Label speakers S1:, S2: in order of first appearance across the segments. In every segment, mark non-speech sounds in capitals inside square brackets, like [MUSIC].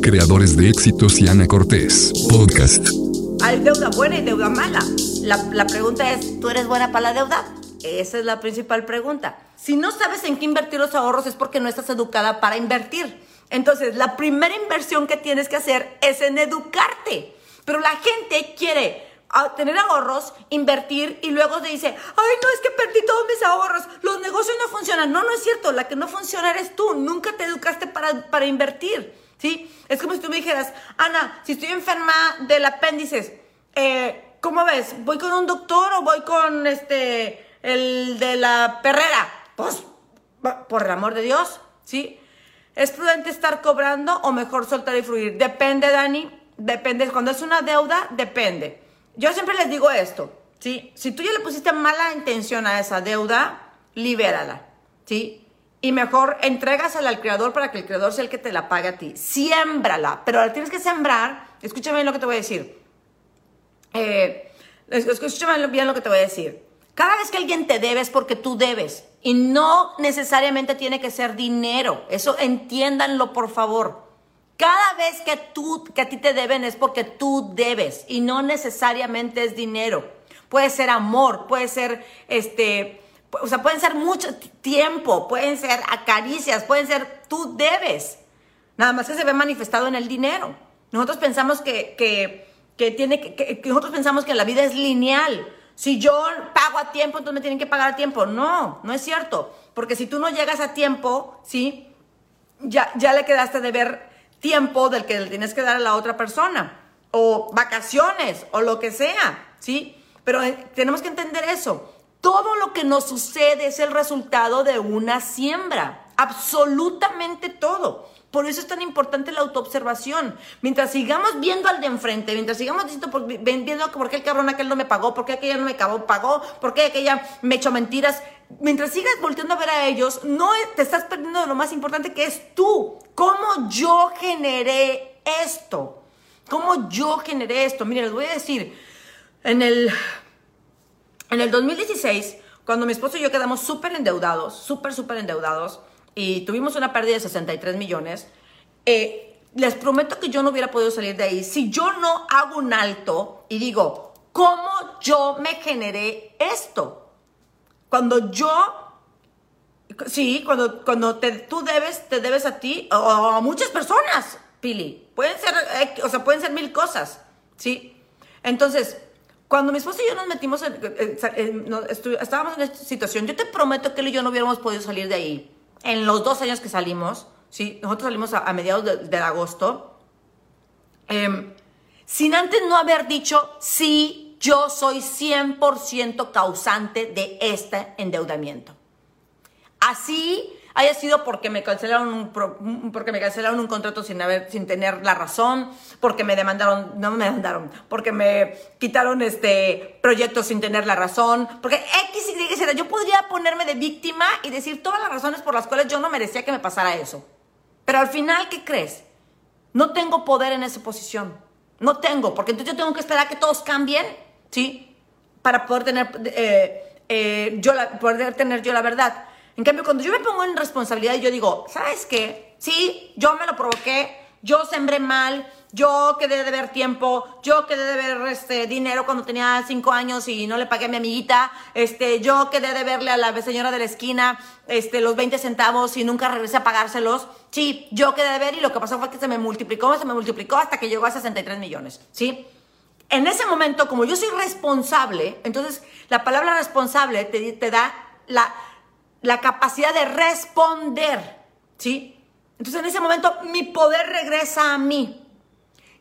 S1: Creadores de éxitos y Ana Cortés. Podcast.
S2: Hay deuda buena y deuda mala. La, la pregunta es, ¿tú eres buena para la deuda? Esa es la principal pregunta. Si no sabes en qué invertir los ahorros es porque no estás educada para invertir. Entonces, la primera inversión que tienes que hacer es en educarte. Pero la gente quiere ah, tener ahorros, invertir y luego te dice, ay, no, es que perdí todos mis ahorros, los negocios no funcionan. No, no es cierto, la que no funciona eres tú, nunca te educaste para, para invertir, ¿sí? Es como si tú me dijeras, Ana, si estoy enferma del apéndice, eh, ¿cómo ves? ¿Voy con un doctor o voy con este, el de la perrera? Pues, por el amor de Dios, ¿sí? ¿Es prudente estar cobrando o mejor soltar y fluir? Depende, Dani, depende. Cuando es una deuda, depende. Yo siempre les digo esto, ¿sí? Si tú ya le pusiste mala intención a esa deuda, libérala, ¿sí? Y mejor entrégasela al creador para que el creador sea el que te la pague a ti. Siémbrala, pero la tienes que sembrar. Escúchame bien lo que te voy a decir. Eh, escúchame bien lo que te voy a decir. Cada vez que alguien te debe es porque tú debes. Y no necesariamente tiene que ser dinero. Eso entiéndanlo, por favor. Cada vez que tú, que a ti te deben es porque tú debes y no necesariamente es dinero. Puede ser amor, puede ser este, o sea, pueden ser mucho tiempo, pueden ser acaricias, pueden ser tú debes. Nada más que se ve manifestado en el dinero. Nosotros pensamos que, que, tiene que nosotros pensamos que la vida es lineal si yo pago a tiempo, entonces me tienen que pagar a tiempo. No, no es cierto. Porque si tú no llegas a tiempo, ¿sí? Ya, ya le quedaste de ver tiempo del que le tienes que dar a la otra persona. O vacaciones, o lo que sea, ¿sí? Pero eh, tenemos que entender eso. Todo lo que nos sucede es el resultado de una siembra. Absolutamente todo. Por eso es tan importante la autoobservación. Mientras sigamos viendo al de enfrente, mientras sigamos diciendo, por, viendo por qué el cabrón aquel no me pagó, por qué aquella no me pagó, por qué aquella me echó mentiras, mientras sigas volteando a ver a ellos, no te estás perdiendo de lo más importante que es tú. ¿Cómo yo generé esto? ¿Cómo yo generé esto? Mire, les voy a decir, en el, en el 2016, cuando mi esposo y yo quedamos súper endeudados, súper, súper endeudados, y tuvimos una pérdida de 63 millones, eh, les prometo que yo no hubiera podido salir de ahí si yo no hago un alto y digo, ¿cómo yo me generé esto? Cuando yo, sí, cuando, cuando te, tú debes, te debes a ti o a muchas personas, Pili. Pueden ser, eh, o sea, pueden ser mil cosas, ¿sí? Entonces, cuando mi esposo y yo nos metimos, estábamos en esta situación, yo te prometo que él y yo no hubiéramos podido salir de ahí en los dos años que salimos, ¿sí? nosotros salimos a, mediados de, agosto, em, sin antes no haber dicho, sí, yo soy 100% causante de este endeudamiento. Así haya sido porque me cancelaron un, porque me cancelaron un contrato sin haber sin tener la razón, porque me demandaron, no me demandaron, porque me quitaron este proyectos sin tener la razón, porque X y Z, yo podría ponerme de víctima y decir todas las razones por las cuales yo no merecía que me pasara eso. Pero al final, ¿qué crees? No tengo poder en esa posición. No tengo, porque entonces yo tengo que esperar a que todos cambien, ¿sí? Para poder tener, eh, eh, yo la, poder tener yo la verdad. En cambio, cuando yo me pongo en responsabilidad y yo digo, ¿sabes qué? Sí, yo me lo provoqué, yo sembré mal, yo quedé de ver tiempo, yo quedé de ver este, dinero cuando tenía cinco años y no le pagué a mi amiguita, este, yo quedé de verle a la señora de la esquina este, los 20 centavos y nunca regresé a pagárselos. Sí, yo quedé de ver y lo que pasó fue que se me multiplicó, se me multiplicó hasta que llegó a 63 millones, ¿sí? En ese momento, como yo soy responsable, entonces la palabra responsable te, te da la la capacidad de responder, ¿sí? Entonces en ese momento mi poder regresa a mí.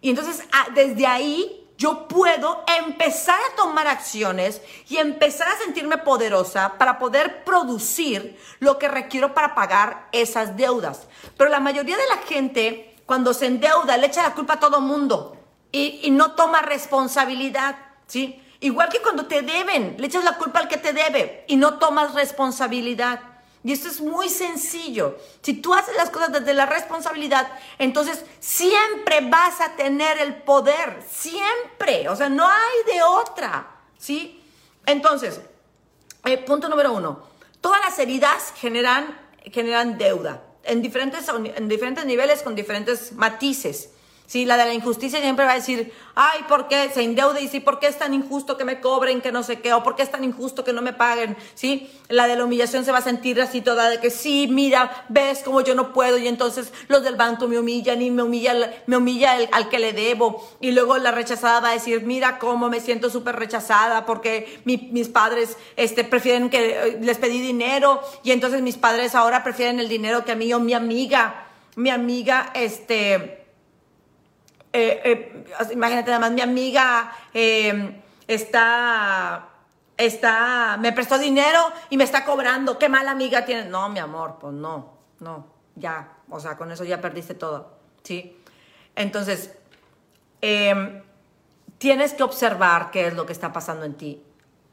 S2: Y entonces desde ahí yo puedo empezar a tomar acciones y empezar a sentirme poderosa para poder producir lo que requiero para pagar esas deudas. Pero la mayoría de la gente cuando se endeuda le echa la culpa a todo mundo y, y no toma responsabilidad, ¿sí? Igual que cuando te deben, le echas la culpa al que te debe y no tomas responsabilidad. Y esto es muy sencillo. Si tú haces las cosas desde la responsabilidad, entonces siempre vas a tener el poder. Siempre. O sea, no hay de otra. ¿Sí? Entonces, eh, punto número uno. Todas las heridas generan, generan deuda. en diferentes, en diferentes niveles, con diferentes matices. Sí, la de la injusticia siempre va a decir, ay, ¿por qué se endeuda? Y sí, ¿por qué es tan injusto que me cobren, que no sé qué? ¿O por qué es tan injusto que no me paguen? Sí, la de la humillación se va a sentir así toda de que sí, mira, ves como yo no puedo y entonces los del banco me humillan y me humilla, me humilla al que le debo. Y luego la rechazada va a decir, mira cómo me siento súper rechazada porque mis padres este, prefieren que eh, les pedí dinero y entonces mis padres ahora prefieren el dinero que a mí o mi amiga, mi amiga, este eh, eh, imagínate nada más, mi amiga eh, está, está, me prestó dinero y me está cobrando, qué mala amiga tiene. No, mi amor, pues no, no, ya, o sea, con eso ya perdiste todo, ¿sí? Entonces, em, tienes que observar qué es lo que está pasando en ti.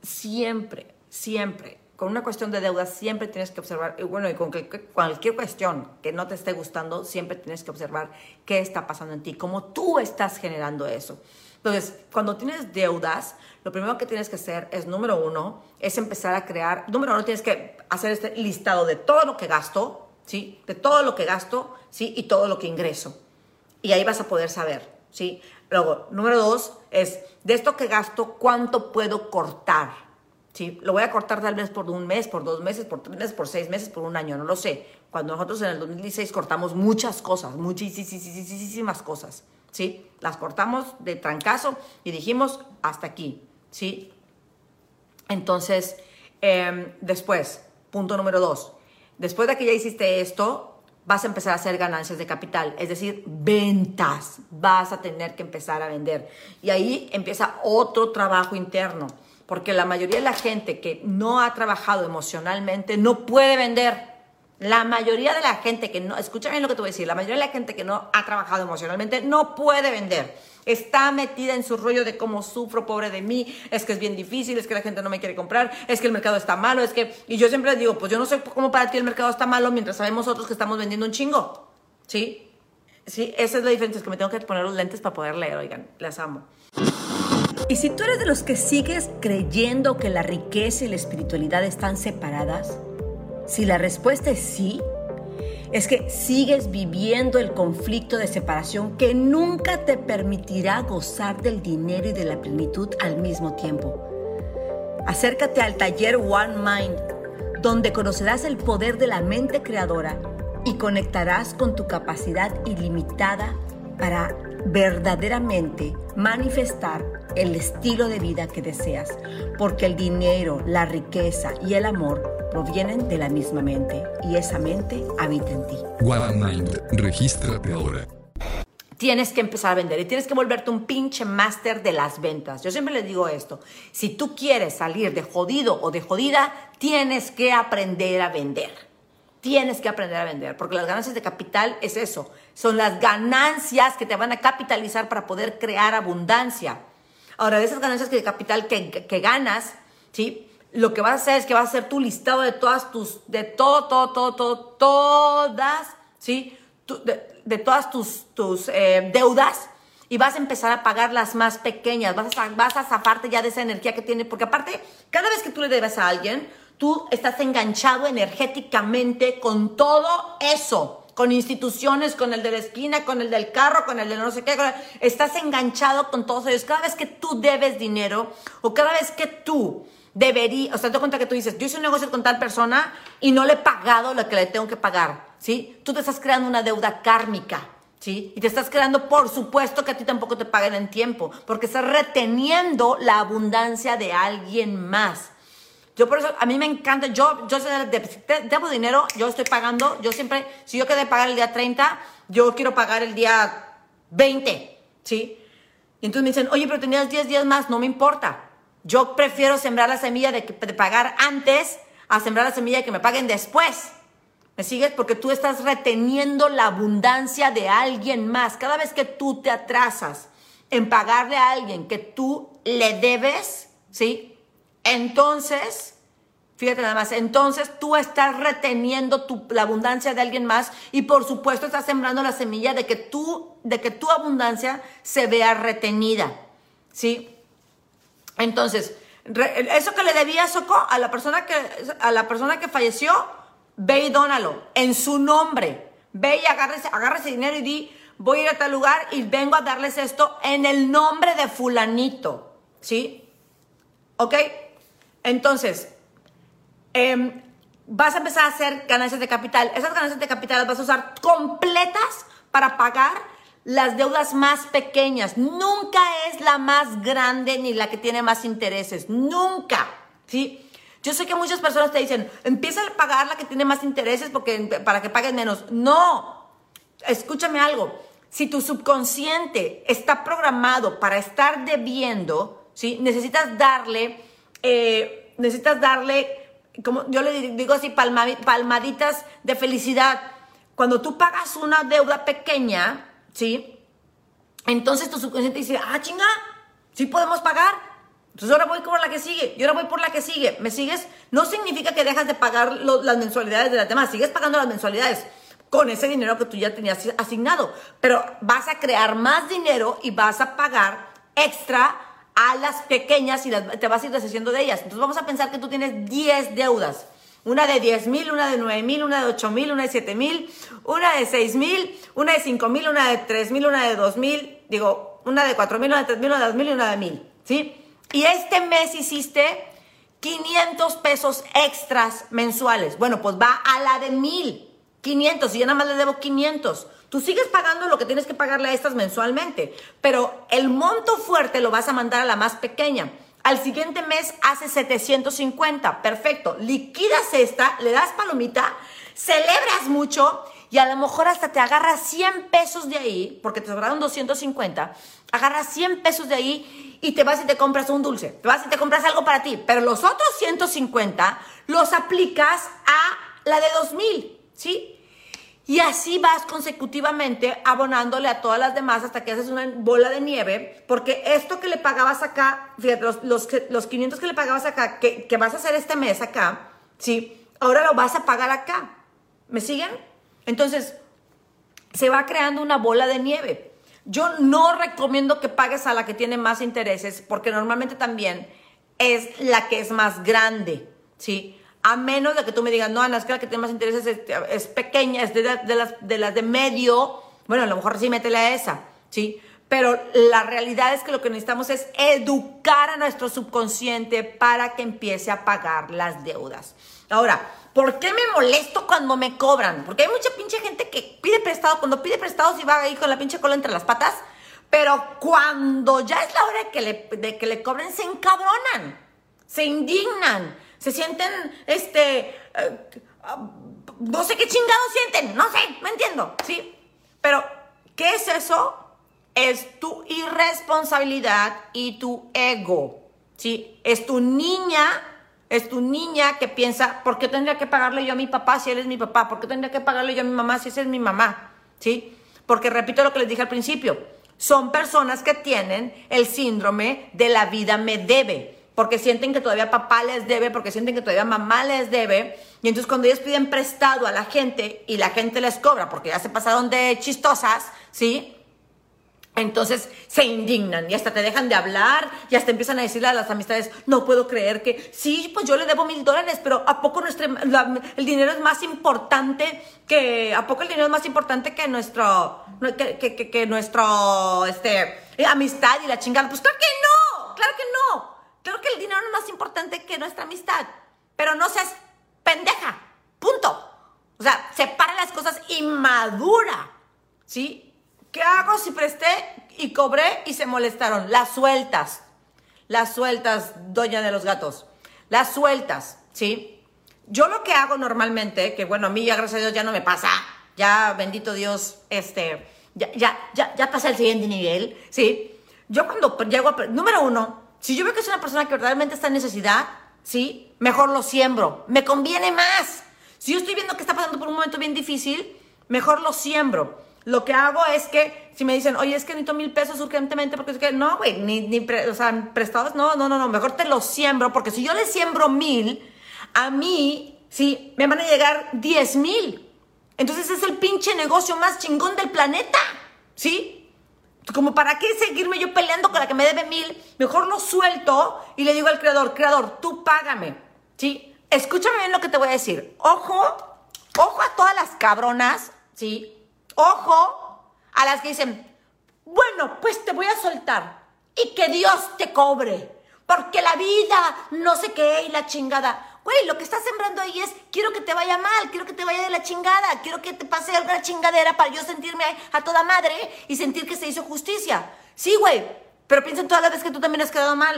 S2: Siempre, siempre con una cuestión de deuda siempre tienes que observar, y bueno, y con cualquier cuestión que no te esté gustando, siempre tienes que observar qué está pasando en ti, cómo tú estás generando eso. Entonces, cuando tienes deudas, lo primero que tienes que hacer es, número uno, es empezar a crear, número uno, tienes que hacer este listado de todo lo que gasto, ¿sí? De todo lo que gasto, ¿sí? Y todo lo que ingreso. Y ahí vas a poder saber, ¿sí? Luego, número dos, es, de esto que gasto, ¿cuánto puedo cortar? ¿Sí? Lo voy a cortar tal vez por un mes, por dos meses, por tres meses, por seis meses, por un año, no lo sé. Cuando nosotros en el 2016 cortamos muchas cosas, muchísimas cosas, ¿sí? Las cortamos de trancazo y dijimos hasta aquí, ¿sí? Entonces, em, después, punto número dos, después de que ya hiciste esto, vas a empezar a hacer ganancias de capital, es decir, ventas, vas a tener que empezar a vender. Y ahí empieza otro trabajo interno porque la mayoría de la gente que no ha trabajado emocionalmente no puede vender. La mayoría de la gente que no, escúchame lo que te voy a decir, la mayoría de la gente que no ha trabajado emocionalmente no puede vender. Está metida en su rollo de cómo sufro, pobre de mí, es que es bien difícil, es que la gente no me quiere comprar, es que el mercado está malo, es que... Y yo siempre les digo, pues yo no sé cómo para ti el mercado está malo mientras sabemos otros que estamos vendiendo un chingo. ¿Sí? Sí, esa es la diferencia, es que me tengo que poner los lentes para poder leer, oigan, les amo. Y si tú eres de los que sigues creyendo que la riqueza y la espiritualidad están separadas, si la respuesta es sí, es que sigues viviendo el conflicto de separación que nunca te permitirá gozar del dinero y de la plenitud al mismo tiempo. Acércate al taller One Mind, donde conocerás el poder de la mente creadora y conectarás con tu capacidad ilimitada para verdaderamente manifestar el estilo de vida que deseas, porque el dinero, la riqueza y el amor provienen de la misma mente y esa mente habita en ti.
S1: One Mind, regístrate ahora.
S2: Tienes que empezar a vender y tienes que volverte un pinche máster de las ventas. Yo siempre les digo esto, si tú quieres salir de jodido o de jodida, tienes que aprender a vender tienes que aprender a vender, porque las ganancias de capital es eso, son las ganancias que te van a capitalizar para poder crear abundancia. Ahora, de esas ganancias de capital que, ganas, ¿sí? Lo que vas a hacer es que vas a hacer tu listado de todas tus, de todo, todo, todo, todo, todas, ¿sí? de, todas tus, tus eh, deudas y vas a empezar a pagar las más pequeñas, vas a, vas a zafarte ya de esa energía que tiene, porque aparte, cada vez que tú le debes a alguien, tú estás enganchado energéticamente con todo eso, con instituciones, con el de la esquina, con el del carro, con el de no sé qué, estás enganchado con todos ellos. Cada vez que tú debes dinero o cada vez que tú deberías, o sea, te cuenta que tú dices, yo hice un negocio con tal persona y no le he pagado lo que le tengo que pagar, ¿sí? Tú te estás creando una deuda kármica. ¿Sí? Y te estás creando, por supuesto, que a ti tampoco te paguen en tiempo, porque estás reteniendo la abundancia de alguien más. Yo por eso, a mí me encanta, yo, yo debo dinero, yo estoy pagando, yo siempre, si yo quedé pagar el día 30, yo quiero pagar el día 20, ¿sí? Y entonces me dicen, oye, pero tenías 10 días más, no me importa. Yo prefiero sembrar la semilla de, de pagar antes a sembrar la semilla de que me paguen después. ¿Me sigues? Porque tú estás reteniendo la abundancia de alguien más. Cada vez que tú te atrasas en pagarle a alguien que tú le debes, ¿sí? Entonces, fíjate nada más, entonces tú estás reteniendo la abundancia de alguien más y por supuesto estás sembrando la semilla de que tú, de que tu abundancia se vea retenida, ¿sí? Entonces, eso que le debía Soco a la persona que, a la persona que falleció, ve y dónalo en su nombre. Ve y agárrese, ese dinero y di, voy a ir a tal lugar y vengo a darles esto en el nombre de fulanito. ¿Sí? ¿Ok? Entonces, em, vas a empezar a hacer ganancias de capital. Esas ganancias de capital las vas a usar completas para pagar las deudas más pequeñas. Nunca es la más grande ni la que tiene más intereses. Nunca. ¿Sí? Yo sé que muchas personas te dicen, empieza a pagar la que tiene más intereses porque, para que paguen menos. No. Escúchame algo. Si tu subconsciente está programado para estar debiendo, ¿sí? necesitas darle, eh, necesitas darle, como yo le digo así, palmaditas de felicidad. Cuando tú pagas una deuda pequeña, ¿sí? Entonces tu subconsciente dice, ah, chinga, sí podemos pagar. Entonces ahora voy por la que sigue, y ahora voy por la que sigue. ¿Me sigues? No significa que dejas de pagar las mensualidades de las demás, sigues pagando las mensualidades con ese dinero que tú ya tenías asignado. Pero vas a crear más dinero y vas a pagar extra a las pequeñas y te vas a ir deshaciendo de ellas. Entonces vamos a pensar que tú tienes 10 deudas. Una de 10 mil, una de 9 mil, una de 8 mil, una de 7 mil, una de 6 mil, una de 5 mil, una de 3 mil, una de 2 mil, digo, una de 4 mil, una de 3 mil, una de 2 mil y una de mil. ¿Sí? Y este mes hiciste 500 pesos extras mensuales. Bueno, pues va a la de mil. 500 y yo nada más le debo 500. Tú sigues pagando lo que tienes que pagarle a estas mensualmente, pero el monto fuerte lo vas a mandar a la más pequeña. Al siguiente mes hace 750, perfecto. Liquidas esta, le das palomita, celebras mucho y a lo mejor hasta te agarras 100 pesos de ahí, porque te sobraron 250, agarras 100 pesos de ahí y te vas y te compras un dulce, te vas y te compras algo para ti, pero los otros 150 los aplicas a la de 2000. ¿sí? Y así vas consecutivamente abonándole a todas las demás hasta que haces una bola de nieve, porque esto que le pagabas acá, fíjate, los, los, los 500 que le pagabas acá, que, que, vas a hacer este mes acá, ¿sí? Ahora lo vas a pagar acá. ¿Me siguen? Entonces, se va creando una bola de nieve. Yo no recomiendo que pagues a la que tiene más intereses, porque normalmente también es la que es más grande, ¿sí? A menos de que tú me digas, no, Ana, es que la que tiene más intereses es, pequeña, es de, las, de las de medio. Bueno, a lo mejor sí métele a esa, ¿sí? Pero la realidad es que lo que necesitamos es educar a nuestro subconsciente para que empiece a pagar las deudas. Ahora, ¿por qué me molesto cuando me cobran? Porque hay mucha pinche gente que pide prestado, cuando pide prestado si va ahí con la pinche cola entre las patas, pero cuando ya es la hora de que le, de que le cobren, se encabronan, se indignan se sienten, este, eh, no sé qué chingados sienten, no sé, me entiendo, ¿sí? Pero, ¿qué es eso? Es tu irresponsabilidad y tu ego, ¿sí? Es tu niña, es tu niña que piensa, ¿por qué tendría que pagarle yo a mi papá si él es mi papá? ¿Por qué tendría que pagarle yo a mi mamá si esa es mi mamá? ¿Sí? Porque repito lo que les dije al principio, son personas que tienen el síndrome de la vida me debe porque sienten que todavía papá les debe, porque sienten que todavía mamá les debe. Y entonces cuando ellos piden prestado a la gente y la gente les cobra porque ya se pasaron de chistosas, ¿sí? Entonces se indignan y hasta te dejan de hablar y hasta empiezan a decirle a las amistades, no puedo creer que, sí, pues yo le debo mil dólares, pero ¿a poco nuestro, el dinero es más importante que, ¿a poco el dinero es más importante que nuestro, que, que, que nuestro, este, amistad y la chingada? Pues claro que no, claro que no. Creo que el dinero es más importante que nuestra amistad, pero no seas pendeja, punto. O sea, separa las cosas inmadura, ¿sí? ¿Qué hago si presté y cobré y se molestaron? Las sueltas, las sueltas, doña de los gatos, las sueltas, ¿sí? Yo lo que hago normalmente, que bueno, a mí ya gracias a Dios ya no me pasa, ya bendito Dios, este, ya, ya, ya, ya pasa el siguiente nivel, ¿sí? Yo cuando llego a, número uno, si yo veo que es una persona que verdaderamente está en necesidad, ¿sí? Mejor lo siembro. Me conviene más. Si yo estoy viendo que está pasando por un momento bien difícil, mejor lo siembro. Lo que hago es que, si me dicen, oye, es que necesito mil pesos urgentemente, porque es que, no, güey, ni, ni o sea, prestados, no, no, no, no, mejor te lo siembro, porque si yo le siembro mil, a mí, sí, me van a llegar diez mil. Entonces es el pinche negocio más chingón del planeta, ¿sí? Como para qué seguirme yo peleando con la que me debe mil, mejor lo suelto y le digo al creador, creador, tú págame, ¿sí? Escúchame bien lo que te voy a decir. Ojo, ojo a todas las cabronas, ¿sí? Ojo a las que dicen, bueno, pues te voy a soltar y que Dios te cobre, porque la vida, no sé qué, y la chingada. Güey, lo que estás sembrando ahí es, quiero que te vaya mal, quiero que te vaya de la chingada, quiero que te pase alguna chingadera para yo sentirme a toda madre y sentir que se hizo justicia. Sí, güey, pero piensa en todas las veces que tú también has quedado mal.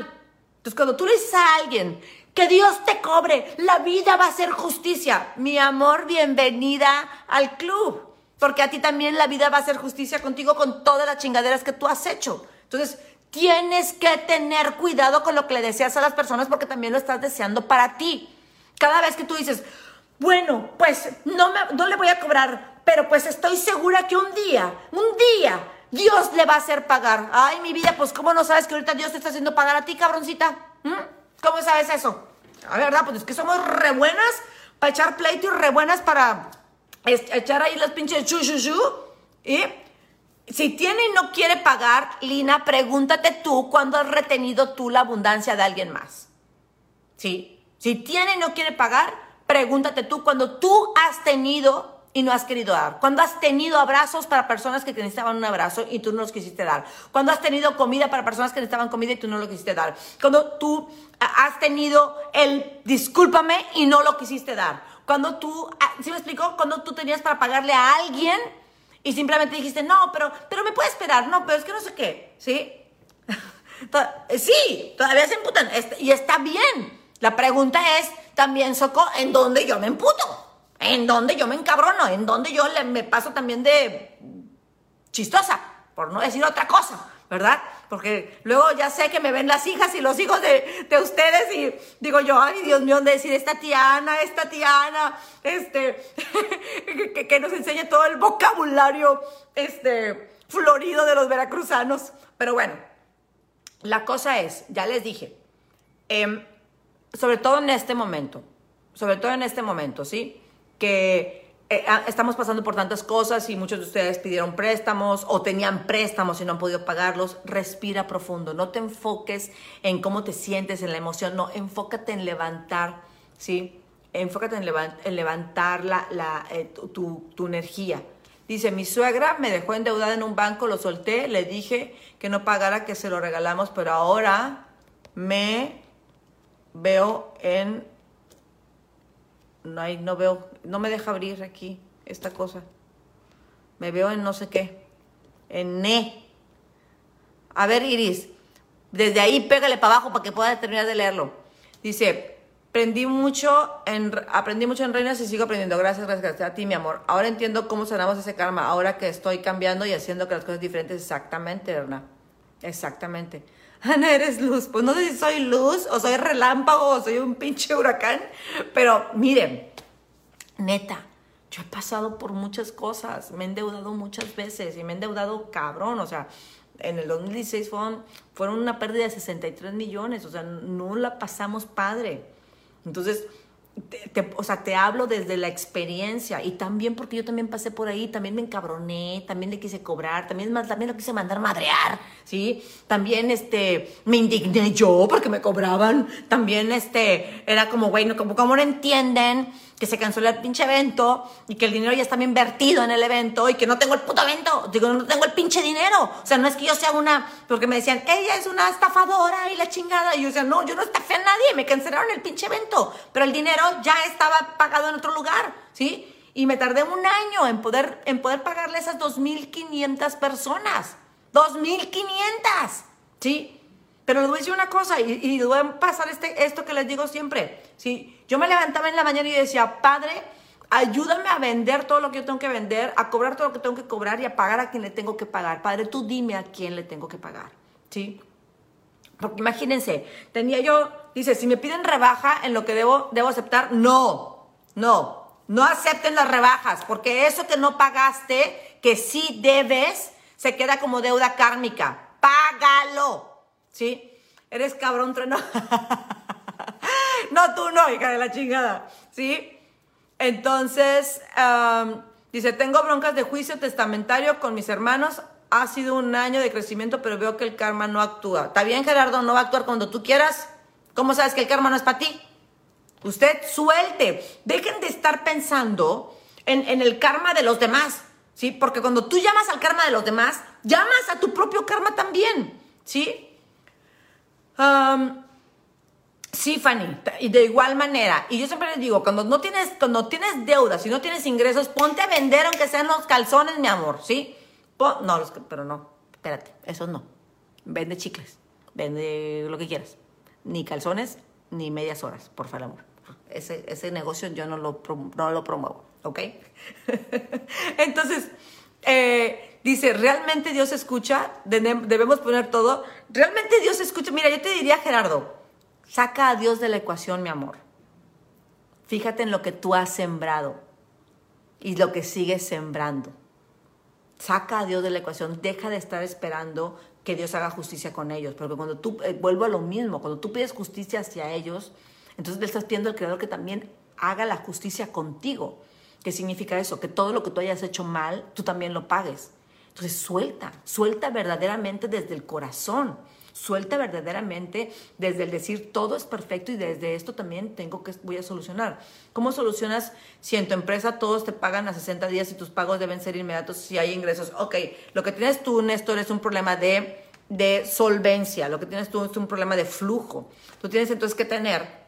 S2: Entonces, cuando tú le dices a alguien, que Dios te cobre, la vida va a ser justicia. Mi amor, bienvenida al club, porque a ti también la vida va a ser justicia contigo con todas las chingaderas que tú has hecho. Entonces, tienes que tener cuidado con lo que le deseas a las personas porque también lo estás deseando para ti. Cada vez que tú dices, bueno, pues no, me, le voy a cobrar, pero pues estoy segura que un día, un día, Dios le va a hacer pagar. Ay, mi vida, pues ¿cómo no sabes que ahorita Dios te está haciendo pagar a ti, cabroncita? ¿Mm? ¿Cómo sabes eso? A verdad, pues es que somos re buenas para echar pleito y re buenas para echar ahí las pinches chu, Y si tiene y no quiere pagar, Lina, pregúntate tú cuándo has retenido tú la abundancia de alguien más. ¿Sí? Si tiene y no quiere pagar, pregúntate tú cuando tú has tenido y no has querido dar. Cuando has tenido abrazos para personas que necesitaban un abrazo y tú no los quisiste dar. Cuando has tenido comida para personas que necesitaban comida y tú no lo quisiste dar. Cuando tú has tenido el discúlpame y no lo quisiste dar. Cuando tú, ah, ¿sí me explico? Cuando tú tenías para pagarle a alguien y simplemente dijiste, no, pero, pero me puede esperar, no, pero es que no sé qué, ¿sí? [LAUGHS] sí, todavía se emputan este, y está bien. La pregunta es también, Soco, ¿en dónde yo me emputo? en donde yo me encabrono, en donde yo le, me paso también de chistosa, por no decir otra cosa, ¿verdad? Porque luego ya sé que me ven las hijas y los hijos de, ustedes y digo yo, ay Dios mío, de decir esta tiana, esta tiana, este, [LAUGHS] que, nos enseñe todo el vocabulario, este, florido de los veracruzanos. Pero bueno, la cosa es, ya les dije, em, sobre todo en este momento, sobre todo en este momento, ¿sí? que eh, ah, estamos pasando por tantas cosas y muchos de ustedes pidieron préstamos o tenían préstamos y no han podido pagarlos, respira profundo, no te enfoques en cómo te sientes, en la emoción, no, enfócate en levantar, ¿sí? Enfócate en, levantar la, eh, tu energía. Dice, mi suegra me dejó endeudada en un banco, lo solté, le dije que no pagara, que se lo regalamos, pero ahora me veo en no hay, no veo, no me deja abrir aquí esta cosa. Me veo en no sé qué, en ne. A ver, Iris, desde ahí pégale para abajo para que pueda terminar de leerlo. Dice, aprendí mucho en, aprendí mucho en Reinas y sigo aprendiendo. Gracias, gracias, a ti, mi amor. Ahora entiendo cómo sanamos ese karma, ahora que estoy cambiando y haciendo que las cosas diferentes. Exactamente, ¿verdad? Exactamente. Ana, eres luz. Pues no sé si soy luz o soy relámpago o soy un pinche huracán, pero miren, neta, yo he pasado por muchas cosas, me he endeudado muchas veces y me he endeudado cabrón, o sea, en el 2016 fueron, fueron una pérdida de 63 millones, o sea, no la pasamos padre. Entonces, te, o sea, te hablo desde la experiencia y también porque yo también pasé por ahí, también me encabroné, también le quise cobrar, también, también lo quise mandar madrear, ¿sí? También, este, me indigné yo porque me cobraban, también, este, era como, güey, no, como, como no entienden que se canceló el pinche evento y que el dinero ya está invertido en el evento y que no tengo el puto evento, digo, no tengo el pinche dinero. O sea, no es que yo sea una, porque me decían, ella es una estafadora y la chingada. Y yo decía, no, yo no estafé a nadie, me cancelaron el pinche evento, pero el dinero ya estaba pagado en otro lugar, ¿sí? Y me tardé un año en poder, en poder pagarle a esas 2.500 personas. 2.500, ¿sí? Pero les voy a decir una cosa y, y les voy a pasar este, esto que les digo siempre. ¿sí? Yo me levantaba en la mañana y decía, Padre, ayúdame a vender todo lo que yo tengo que vender, a cobrar todo lo que tengo que cobrar y a pagar a quien le tengo que pagar. Padre, tú dime a quién le tengo que pagar. ¿Sí? Porque imagínense, tenía yo, dice, si me piden rebaja en lo que debo, debo aceptar, no, no, no acepten las rebajas, porque eso que no pagaste, que sí debes, se queda como deuda kármica. Págalo. ¿Sí? Eres cabrón, trueno. [LAUGHS] no, tú no, hija de la chingada, ¿sí? Entonces, dice, tengo broncas de juicio testamentario con mis hermanos. Ha sido un año de crecimiento, pero veo que el karma no actúa. ¿Está bien, Gerardo? ¿No va a actuar cuando tú quieras? ¿Cómo sabes que el karma no es para ti? Usted suelte. Dejen de estar pensando en, en el karma de los demás, ¿sí? Porque cuando tú llamas al karma de los demás, llamas a tu propio karma también, ¿sí? Um, sí, Fanny, y de igual manera, y yo siempre les digo, cuando no tienes, cuando tienes deudas y no tienes ingresos, ponte a vender aunque sean los calzones, mi amor, ¿sí? no, los, pero no, espérate, eso no. Vende chicles, vende lo que quieras. Ni calzones, ni medias horas, por favor. Ese, ese negocio yo no lo, no lo promuevo, ¿ok? [LAUGHS] Entonces, eh, dice, ¿realmente Dios escucha? Debemos poner todo. ¿Realmente Dios escucha? Mira, yo te diría, Gerardo, saca a Dios de la ecuación, mi amor. Fíjate en lo que tú has sembrado y lo que sigues sembrando. Saca a Dios de la ecuación, deja de estar esperando que Dios haga justicia con ellos, porque cuando tú, eh, vuelvo a lo mismo, cuando tú pides justicia hacia ellos, entonces le estás pidiendo al Creador que también haga la justicia contigo. ¿Qué significa eso? Que todo lo que tú hayas hecho mal, tú también lo pagues. Entonces suelta, suelta verdaderamente desde el corazón. Suelta verdaderamente desde el decir todo es perfecto y desde esto también tengo que voy a solucionar. ¿Cómo solucionas si en tu empresa todos te pagan a 60 días y tus pagos deben ser inmediatos si hay ingresos? Ok, lo que tienes tú, Néstor, es un problema de, de solvencia, lo que tienes tú es un problema de flujo. Tú tienes entonces que tener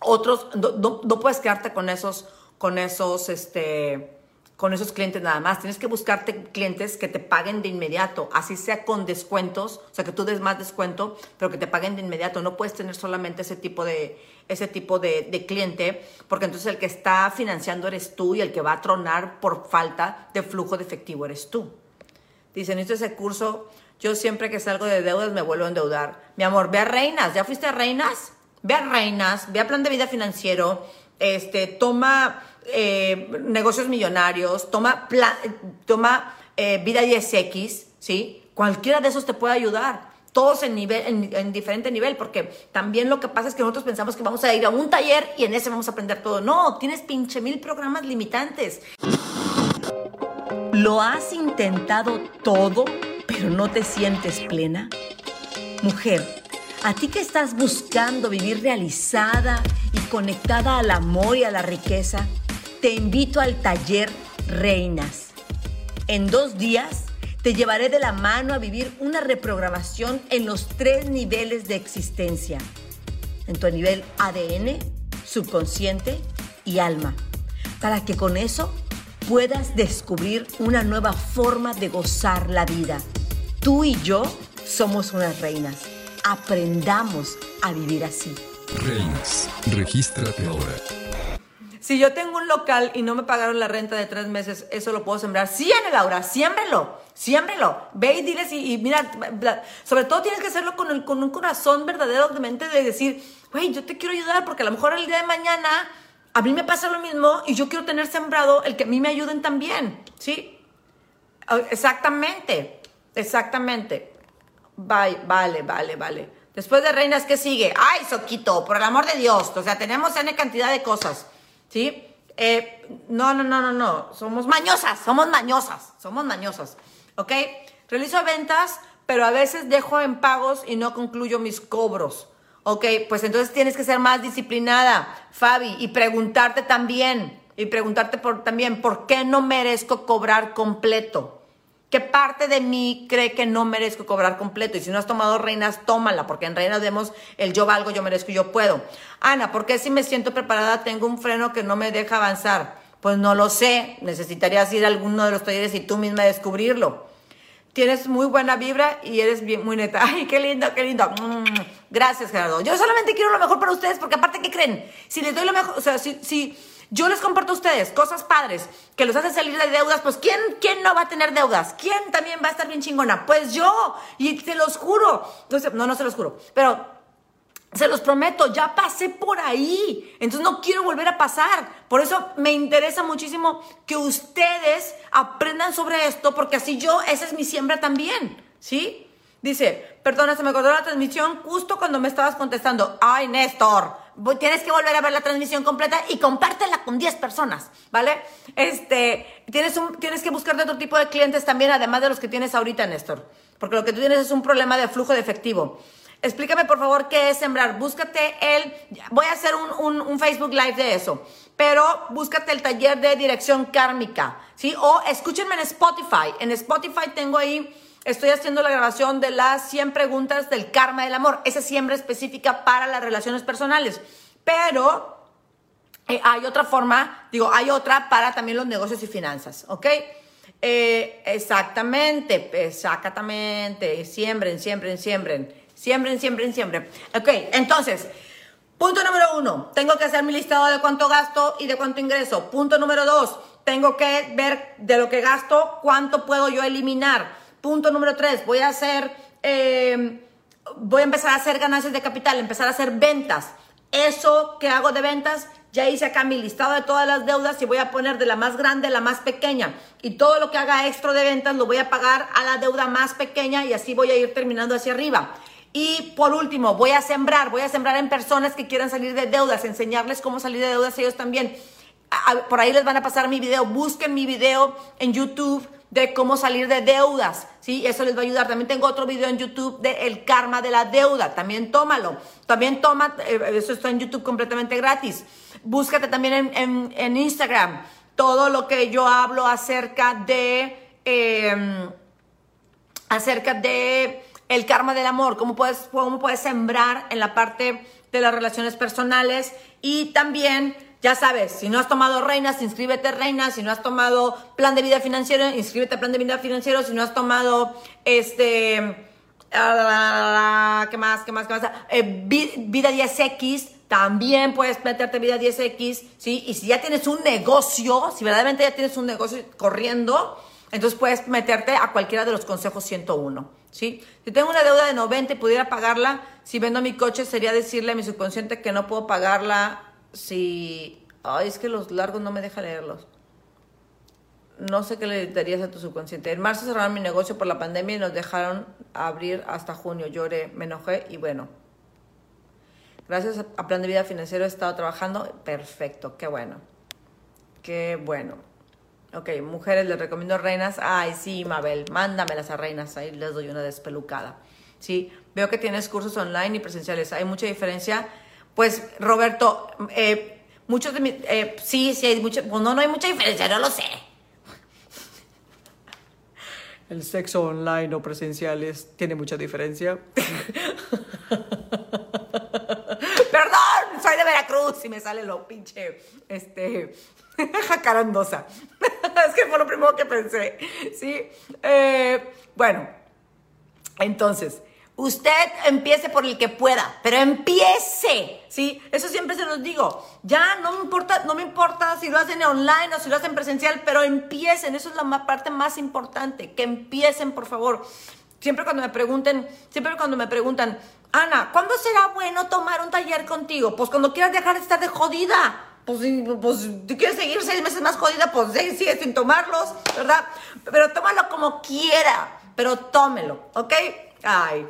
S2: otros, no, no puedes quedarte con esos con esos, este, con esos clientes nada más. Tienes que buscarte clientes que te paguen de inmediato, así sea con descuentos, o sea, que tú des más descuento, pero que te paguen de inmediato. No puedes tener solamente ese tipo de, ese tipo de, cliente, porque entonces el que está financiando eres tú y el que va a tronar por falta de flujo de efectivo eres tú. Dicen, esto ese curso, yo siempre que salgo de deudas me vuelvo a endeudar. Mi amor, ve a Reinas, ¿ya fuiste a Reinas? Ve a Reinas, ve a Plan de Vida Financiero, este, toma eh, negocios millonarios, toma, toma eh, vida 10X, ¿sí? Cualquiera de esos te puede ayudar. Todos en, nivel, en, diferente nivel, porque también lo que pasa es que nosotros pensamos que vamos a ir a un taller y en ese vamos a aprender todo. No, tienes pinche mil programas limitantes. ¿Lo has intentado todo, pero no te sientes plena? Mujer, a ti que estás buscando vivir realizada y conectada al amor y a la riqueza, te invito al taller Reinas. En dos días te llevaré de la mano a vivir una reprogramación en los tres niveles de existencia. En tu nivel ADN, subconsciente y alma. Para que con eso puedas descubrir una nueva forma de gozar la vida. Tú y yo somos unas reinas. Aprendamos a vivir así.
S1: Reinas, regístrate ahora.
S2: Si yo tengo un local y no me pagaron la renta de tres meses, eso lo puedo sembrar. Sí, Ana Laura, siémbrelo, siémbrelo. Ve y diles y, mira, sobre todo tienes que hacerlo con, el, con un corazón verdaderamente de decir, güey, yo te quiero ayudar porque a lo mejor el día de mañana a mí me pasa lo mismo y yo quiero tener sembrado el que a mí me ayuden también, ¿sí? Ah, exactamente, exactamente. Vale, vale, vale, vale. Después de reinas, ¿qué sigue? Ay, Soquito, por el amor de Dios. O sea, tenemos N cantidad de cosas. ¿sí? Eh, no, no, no, no, no, somos mañosas, somos mañosas, somos mañosas, ¿ok? Realizo ventas, pero a veces dejo en pagos y no concluyo mis cobros, ¿ok? Pues entonces tienes que ser más disciplinada, Fabi, y preguntarte también, y preguntarte por, también, ¿por qué no merezco cobrar completo? ¿Qué parte de mí cree que no merezco cobrar completo? Y si no has tomado reinas, tómala, porque en reinas vemos el yo valgo, yo merezco y yo puedo. Ana, ¿por qué si me siento preparada tengo un freno que no me deja avanzar? Pues no lo sé, necesitarías ir a alguno de los talleres y tú misma descubrirlo. Tienes muy buena vibra y eres muy neta. [LAUGHS] Ay, qué lindo, qué lindo. Gracias, Gerardo. Yo solamente quiero lo mejor para ustedes, porque aparte, ¿qué creen? Si les doy lo mejor, o sea, si yo les comparto a ustedes cosas padres que los hacen salir de deudas, pues ¿quién, ¿quién no va a tener deudas? ¿Quién también va a estar bien chingona? Pues yo, y te los juro. No, no se los juro, pero se los prometo, ya pasé por ahí. Entonces no quiero volver a pasar. Por eso me interesa muchísimo que ustedes aprendan sobre esto, porque así yo, esa es mi siembra también. ¿Sí? Dice, perdona, se me cortó la transmisión justo cuando me estabas contestando. Ay, Néstor tienes que volver a ver la transmisión completa y compártela con 10 personas, ¿vale? Este, tienes, un, tienes que buscarte otro tipo de clientes también, además de los que tienes ahorita, Néstor, porque lo que tú tienes es un problema de flujo de efectivo. explícame por favor qué es sembrar. Búscate el, voy a hacer un, un, Facebook Live de eso, pero búscate el taller de dirección kármica, ¿sí? O escúchenme en Spotify. En Spotify tengo ahí, estoy haciendo la grabación de las 100 preguntas del karma del amor. Esa siembra específica para las relaciones personales. Pero eh, hay otra forma, digo, hay otra para también los negocios y finanzas, ¿ok? Eh, exactamente, exactamente. Siembren, siembren, siembren. Siembren, siembren, siembren. Ok, entonces, punto número uno, tengo que hacer mi listado de cuánto gasto y de cuánto ingreso. Punto número dos, tengo que ver de lo que gasto cuánto puedo yo eliminar. Punto número tres, voy a hacer, eh, voy a empezar a hacer ganancias de capital, empezar a hacer ventas. Eso que hago de ventas ya hice acá mi listado de todas las deudas y voy a poner de la más grande a la más pequeña. Y todo lo que haga extra de ventas lo voy a pagar a la deuda más pequeña y así voy a ir terminando hacia arriba. Y por último, voy a sembrar, voy a sembrar en personas que quieran salir de deudas, enseñarles cómo salir de deudas ellos también. Por ahí les van a pasar mi video, busquen mi video en YouTube de cómo salir de deudas, ¿sí? Eso les va a ayudar. También tengo otro video en YouTube de el karma de la deuda, también tómalo. También toma, eh, eso está en YouTube completamente gratis. Búscate también en, Instagram todo lo que yo hablo acerca de, em, acerca de el karma del amor, cómo puedes, cómo puedes sembrar en la parte de las relaciones personales y también ya sabes, si no has tomado Reinas, inscríbete Reinas. Si no has tomado Plan de Vida Financiero, inscríbete a Plan de Vida Financiero. Si no has tomado este... Ah, ¿Qué más? ¿Qué más? ¿Qué más? Eh, vida 10X, también puedes meterte Vida 10X, ¿sí? Y si ya tienes un negocio, si verdaderamente ya tienes un negocio corriendo, entonces puedes meterte a cualquiera de los consejos 101, ¿sí? Si tengo una deuda de 90 y pudiera pagarla, si vendo mi coche, sería decirle a mi subconsciente que no puedo pagarla si... Ay, es que los largos no me deja leerlos. No sé qué le darías a tu subconsciente. En marzo cerraron mi negocio por la pandemia y nos dejaron abrir hasta junio. Lloré, me enojé y bueno. Gracias a Plan de Vida Financiero he estado trabajando. Perfecto, qué bueno. Qué bueno. Ok, mujeres, les recomiendo reinas. Ay, sí, Mabel, mándamelas a reinas. Ahí les doy una despelucada. Sí, veo que tienes cursos online y presenciales. Hay mucha diferencia pues Roberto, eh, muchos de mis, eh, sí, sí hay mucho, pues no, no hay mucha diferencia, no lo sé.
S3: El sexo online o presencial tiene mucha diferencia.
S2: Perdón, soy de Veracruz y me sale lo pinche, este, [LAUGHS] jacarandosa. [LAUGHS] es que fue lo primero que pensé, ¿sí? Eh, bueno, entonces, Usted empiece por el que pueda, pero empiece, ¿sí? Eso siempre se los digo. Ya no me importa, no me importa si lo hacen online o si lo hacen presencial, pero empiecen. Eso es la parte más importante. Que empiecen, por favor. Siempre cuando me pregunten, siempre cuando me preguntan, Ana, ¿cuándo será bueno tomar un taller contigo? Pues cuando quieras dejar de estar de jodida. Pues, pues quieres seguir seis meses más jodida, pues sigue sin tomarlos, ¿verdad? Pero tómalo como quiera, pero tómelo, ¿ok? Ay,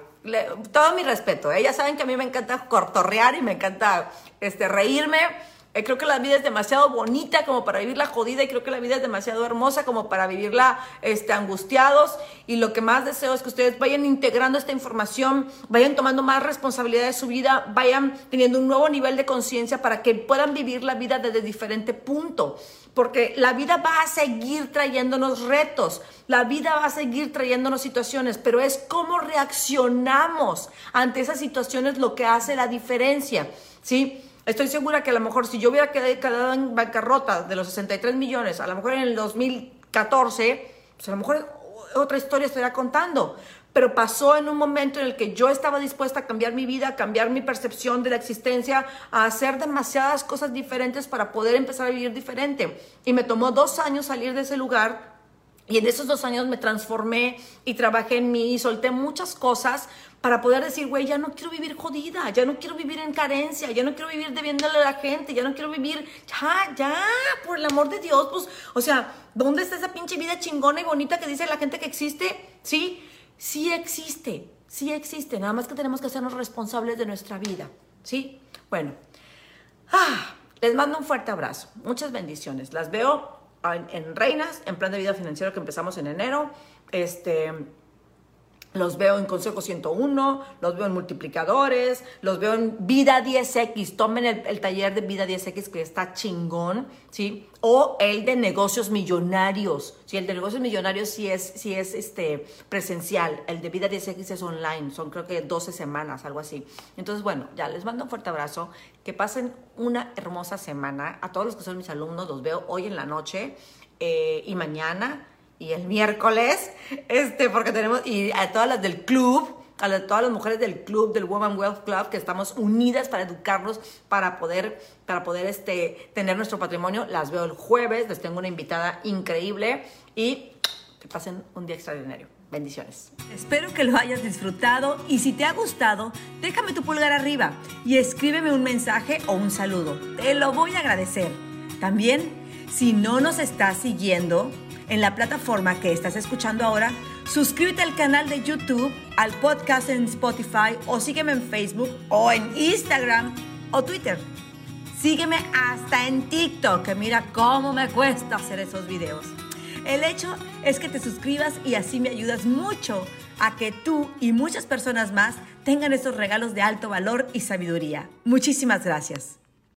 S2: todo mi respeto, ¿eh? ya saben que a mí me encanta cortorrear y me encanta este, reírme. Eh, creo que la vida es demasiado bonita como para vivirla jodida y creo que la vida es demasiado hermosa como para vivirla este, angustiados. Y lo que más deseo es que ustedes vayan integrando esta información, vayan tomando más responsabilidad de su vida, vayan teniendo un nuevo nivel de conciencia para que puedan vivir la vida desde diferente punto porque la vida va a seguir trayéndonos retos, la vida va a seguir trayéndonos situaciones, pero es cómo reaccionamos ante esas situaciones lo que hace la diferencia, ¿sí? Estoy segura que a lo mejor si yo hubiera quedado en bancarrota de los 63 millones, a lo mejor en el 2014, pues a lo mejor otra historia estaría contando pero pasó en un momento en el que yo estaba dispuesta a cambiar mi vida, a cambiar mi percepción de la existencia, a hacer demasiadas cosas diferentes para poder empezar a vivir diferente. Y me tomó dos años salir de ese lugar. Y en esos dos años me transformé y trabajé en mí y solté muchas cosas para poder decir, güey, ya no quiero vivir jodida, ya no quiero vivir en carencia, ya no quiero vivir debiéndole a la gente, ya no quiero vivir, ya, ya, por el amor de Dios, pues, o sea, ¿dónde está esa pinche vida chingona y bonita que dice la gente que existe? Sí, sí existe, sí existe, nada más que tenemos que hacernos responsables de nuestra vida, ¿sí? Bueno, ah, les mando un fuerte abrazo, muchas bendiciones, las veo en, Reinas, en Plan de Vida Financiero que empezamos en enero, este, Los veo en Consejo 101, los veo en Multiplicadores, los veo en Vida 10X. Tomen el, taller de Vida 10X que está chingón, ¿sí? O el de negocios millonarios. Sí, el de negocios millonarios sí es, sí es este, presencial. El de Vida 10X es online. Son creo que 12 semanas, algo así. Entonces, bueno, ya les mando un fuerte abrazo. Que pasen una hermosa semana. A todos los que son mis alumnos los veo hoy en la noche eh, y mañana y el miércoles, este, porque tenemos, y a todas las del club, a todas las mujeres del club, del Woman Wealth Club, que estamos unidas para educarnos, para poder, para poder este, tener nuestro patrimonio. Las veo el jueves, les tengo una invitada increíble y que pasen un día extraordinario. Bendiciones. Espero que lo hayas disfrutado y si te ha gustado, déjame tu pulgar arriba y escríbeme un mensaje o un saludo. Te lo voy a agradecer. También, si no nos estás siguiendo, en la plataforma que estás escuchando ahora, suscríbete al canal de YouTube, al podcast en Spotify o sígueme en Facebook o en Instagram o Twitter. Sígueme hasta en TikTok, que mira cómo me cuesta hacer esos videos. El hecho es que te suscribas y así me ayudas mucho a que tú y muchas personas más tengan esos regalos de alto valor y sabiduría. Muchísimas gracias.